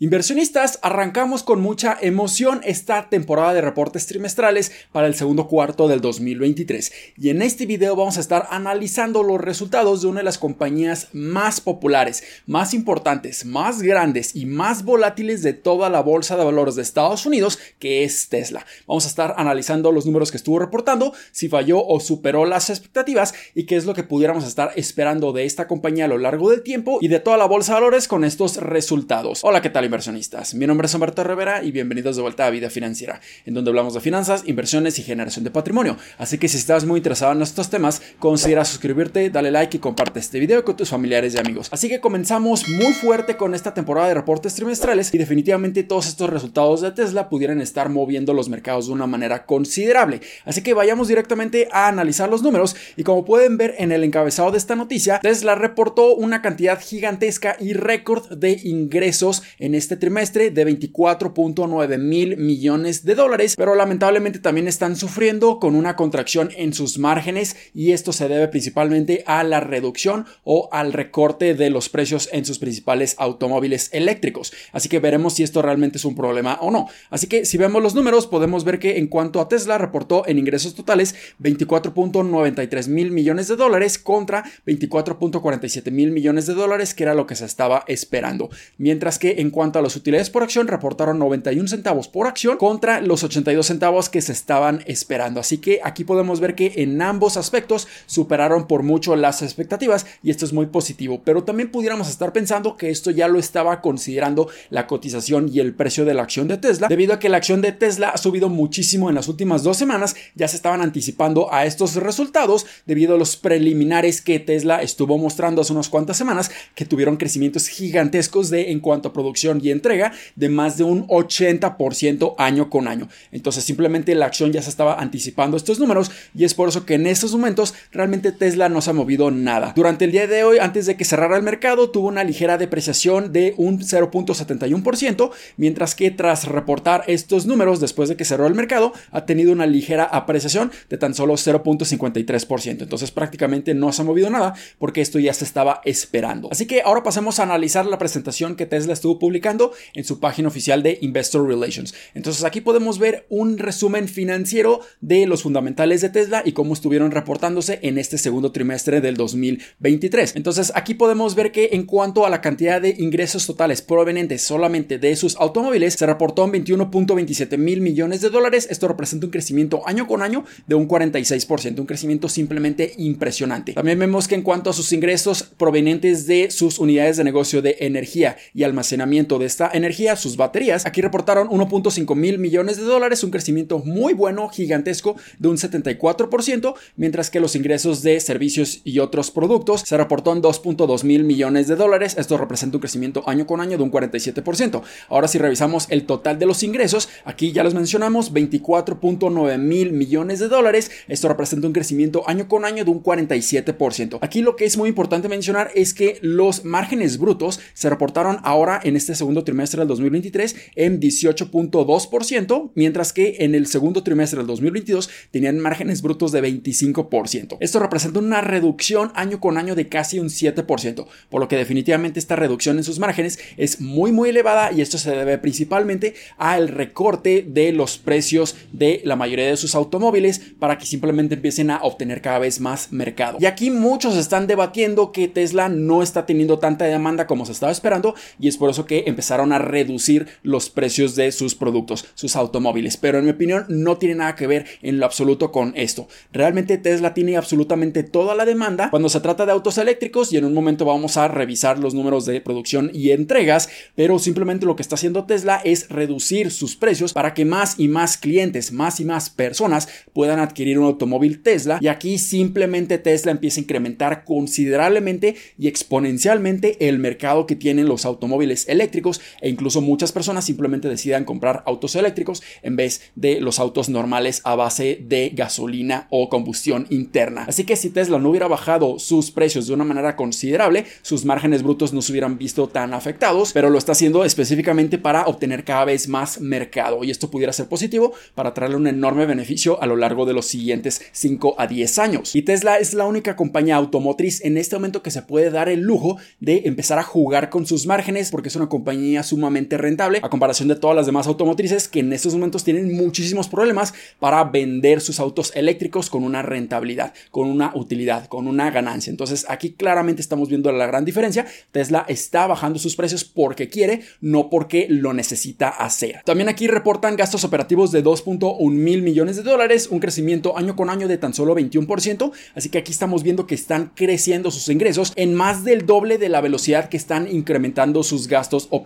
Inversionistas, arrancamos con mucha emoción esta temporada de reportes trimestrales para el segundo cuarto del 2023 y en este video vamos a estar analizando los resultados de una de las compañías más populares, más importantes, más grandes y más volátiles de toda la bolsa de valores de Estados Unidos que es Tesla. Vamos a estar analizando los números que estuvo reportando, si falló o superó las expectativas y qué es lo que pudiéramos estar esperando de esta compañía a lo largo del tiempo y de toda la bolsa de valores con estos resultados. Hola, ¿qué tal? Inversionistas. Mi nombre es Humberto Rivera y bienvenidos de vuelta a Vida Financiera, en donde hablamos de finanzas, inversiones y generación de patrimonio. Así que si estás muy interesado en estos temas, considera suscribirte, dale like y comparte este video con tus familiares y amigos. Así que comenzamos muy fuerte con esta temporada de reportes trimestrales y definitivamente todos estos resultados de Tesla pudieran estar moviendo los mercados de una manera considerable. Así que vayamos directamente a analizar los números y como pueden ver en el encabezado de esta noticia, Tesla reportó una cantidad gigantesca y récord de ingresos en este trimestre de 24.9 mil millones de dólares, pero lamentablemente también están sufriendo con una contracción en sus márgenes y esto se debe principalmente a la reducción o al recorte de los precios en sus principales automóviles eléctricos. Así que veremos si esto realmente es un problema o no. Así que si vemos los números podemos ver que en cuanto a Tesla reportó en ingresos totales 24.93 mil millones de dólares contra 24.47 mil millones de dólares que era lo que se estaba esperando. Mientras que en cuanto a las utilidades por acción, reportaron 91 centavos por acción contra los 82 centavos que se estaban esperando. Así que aquí podemos ver que en ambos aspectos superaron por mucho las expectativas y esto es muy positivo. Pero también pudiéramos estar pensando que esto ya lo estaba considerando la cotización y el precio de la acción de Tesla, debido a que la acción de Tesla ha subido muchísimo en las últimas dos semanas. Ya se estaban anticipando a estos resultados debido a los preliminares que Tesla estuvo mostrando hace unas cuantas semanas que tuvieron crecimientos gigantescos de en cuanto a producción y entrega de más de un 80% año con año. Entonces simplemente la acción ya se estaba anticipando estos números y es por eso que en estos momentos realmente Tesla no se ha movido nada. Durante el día de hoy, antes de que cerrara el mercado, tuvo una ligera depreciación de un 0.71%, mientras que tras reportar estos números después de que cerró el mercado, ha tenido una ligera apreciación de tan solo 0.53%. Entonces prácticamente no se ha movido nada porque esto ya se estaba esperando. Así que ahora pasemos a analizar la presentación que Tesla estuvo publicando en su página oficial de Investor Relations. Entonces aquí podemos ver un resumen financiero de los fundamentales de Tesla y cómo estuvieron reportándose en este segundo trimestre del 2023. Entonces aquí podemos ver que en cuanto a la cantidad de ingresos totales provenientes solamente de sus automóviles, se reportó en 21.27 mil millones de dólares. Esto representa un crecimiento año con año de un 46%, un crecimiento simplemente impresionante. También vemos que en cuanto a sus ingresos provenientes de sus unidades de negocio de energía y almacenamiento de esta energía, sus baterías. Aquí reportaron 1.5 mil millones de dólares, un crecimiento muy bueno, gigantesco, de un 74%, mientras que los ingresos de servicios y otros productos se reportó en 2.2 mil millones de dólares. Esto representa un crecimiento año con año de un 47%. Ahora si revisamos el total de los ingresos, aquí ya los mencionamos, 24.9 mil millones de dólares. Esto representa un crecimiento año con año de un 47%. Aquí lo que es muy importante mencionar es que los márgenes brutos se reportaron ahora en este segundo trimestre del 2023 en 18.2%, mientras que en el segundo trimestre del 2022 tenían márgenes brutos de 25%. Esto representa una reducción año con año de casi un 7%, por lo que definitivamente esta reducción en sus márgenes es muy muy elevada y esto se debe principalmente al recorte de los precios de la mayoría de sus automóviles para que simplemente empiecen a obtener cada vez más mercado. Y aquí muchos están debatiendo que Tesla no está teniendo tanta demanda como se estaba esperando y es por eso que empezaron a reducir los precios de sus productos, sus automóviles. Pero en mi opinión no tiene nada que ver en lo absoluto con esto. Realmente Tesla tiene absolutamente toda la demanda cuando se trata de autos eléctricos y en un momento vamos a revisar los números de producción y entregas, pero simplemente lo que está haciendo Tesla es reducir sus precios para que más y más clientes, más y más personas puedan adquirir un automóvil Tesla y aquí simplemente Tesla empieza a incrementar considerablemente y exponencialmente el mercado que tienen los automóviles eléctricos e incluso muchas personas simplemente decidan comprar autos eléctricos en vez de los autos normales a base de gasolina o combustión interna. Así que si Tesla no hubiera bajado sus precios de una manera considerable, sus márgenes brutos no se hubieran visto tan afectados, pero lo está haciendo específicamente para obtener cada vez más mercado y esto pudiera ser positivo para traerle un enorme beneficio a lo largo de los siguientes 5 a 10 años. Y Tesla es la única compañía automotriz en este momento que se puede dar el lujo de empezar a jugar con sus márgenes porque es una compañía compañía sumamente rentable a comparación de todas las demás automotrices que en estos momentos tienen muchísimos problemas para vender sus autos eléctricos con una rentabilidad, con una utilidad, con una ganancia. Entonces aquí claramente estamos viendo la gran diferencia. Tesla está bajando sus precios porque quiere, no porque lo necesita hacer. También aquí reportan gastos operativos de 2.1 mil millones de dólares, un crecimiento año con año de tan solo 21%. Así que aquí estamos viendo que están creciendo sus ingresos en más del doble de la velocidad que están incrementando sus gastos operativos.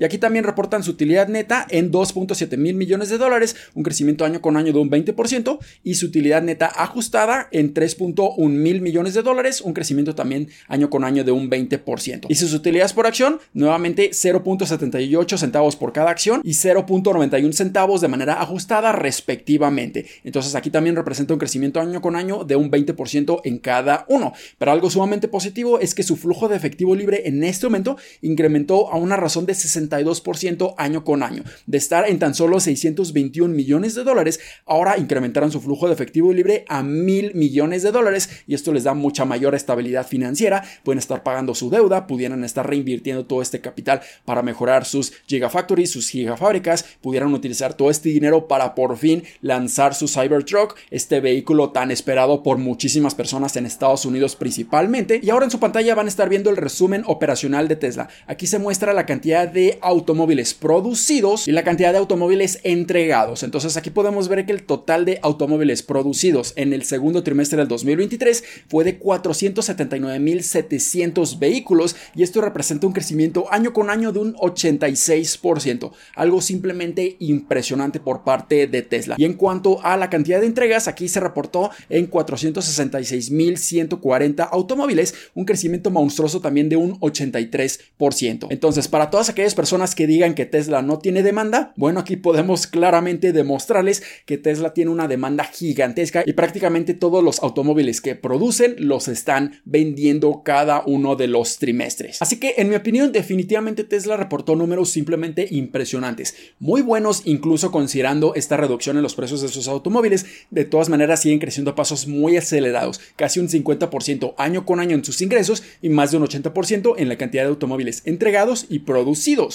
Y aquí también reportan su utilidad neta en 2.7 mil millones de dólares, un crecimiento año con año de un 20%, y su utilidad neta ajustada en 3.1 mil millones de dólares, un crecimiento también año con año de un 20%. Y sus utilidades por acción, nuevamente 0.78 centavos por cada acción y 0.91 centavos de manera ajustada respectivamente. Entonces aquí también representa un crecimiento año con año de un 20% en cada uno. Pero algo sumamente positivo es que su flujo de efectivo libre en este momento incrementó a una razón de 62% año con año. De estar en tan solo 621 millones de dólares, ahora incrementaron su flujo de efectivo libre a mil millones de dólares y esto les da mucha mayor estabilidad financiera. Pueden estar pagando su deuda, pudieran estar reinvirtiendo todo este capital para mejorar sus gigafactories, sus gigafábricas, pudieran utilizar todo este dinero para por fin lanzar su Cybertruck, este vehículo tan esperado por muchísimas personas en Estados Unidos principalmente. Y ahora en su pantalla van a estar viendo el resumen operacional de Tesla. Aquí se muestra la cantidad de automóviles producidos y la cantidad de automóviles entregados. Entonces aquí podemos ver que el total de automóviles producidos en el segundo trimestre del 2023 fue de 479.700 vehículos y esto representa un crecimiento año con año de un 86%, algo simplemente impresionante por parte de Tesla. Y en cuanto a la cantidad de entregas, aquí se reportó en 466.140 automóviles, un crecimiento monstruoso también de un 83%. Entonces, para todas aquellas personas que digan que Tesla no tiene demanda, bueno, aquí podemos claramente demostrarles que Tesla tiene una demanda gigantesca y prácticamente todos los automóviles que producen los están vendiendo cada uno de los trimestres. Así que, en mi opinión, definitivamente Tesla reportó números simplemente impresionantes, muy buenos incluso considerando esta reducción en los precios de sus automóviles. De todas maneras, siguen creciendo a pasos muy acelerados, casi un 50% año con año en sus ingresos y más de un 80% en la cantidad de automóviles entregados y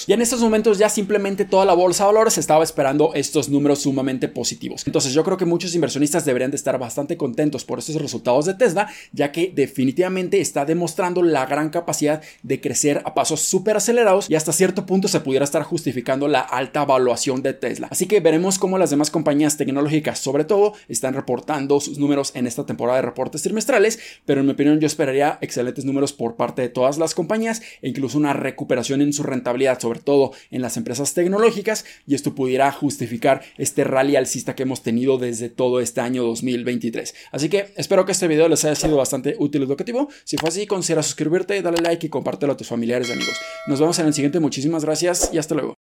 Y en estos momentos ya simplemente toda la bolsa de valores estaba esperando estos números sumamente positivos. Entonces yo creo que muchos inversionistas deberían de estar bastante contentos por estos resultados de Tesla, ya que definitivamente está demostrando la gran capacidad de crecer a pasos súper acelerados y hasta cierto punto se pudiera estar justificando la alta valuación de Tesla. Así que veremos cómo las demás compañías tecnológicas, sobre todo, están reportando sus números en esta temporada de reportes trimestrales, pero en mi opinión yo esperaría excelentes números por parte de todas las compañías e incluso una recuperación en su rentabilidad, sobre todo en las empresas tecnológicas, y esto pudiera justificar este rally alcista que hemos tenido desde todo este año 2023. Así que espero que este video les haya sido bastante útil y educativo. Si fue así, considera suscribirte, dale like y compártelo a tus familiares y amigos. Nos vemos en el siguiente, muchísimas gracias y hasta luego.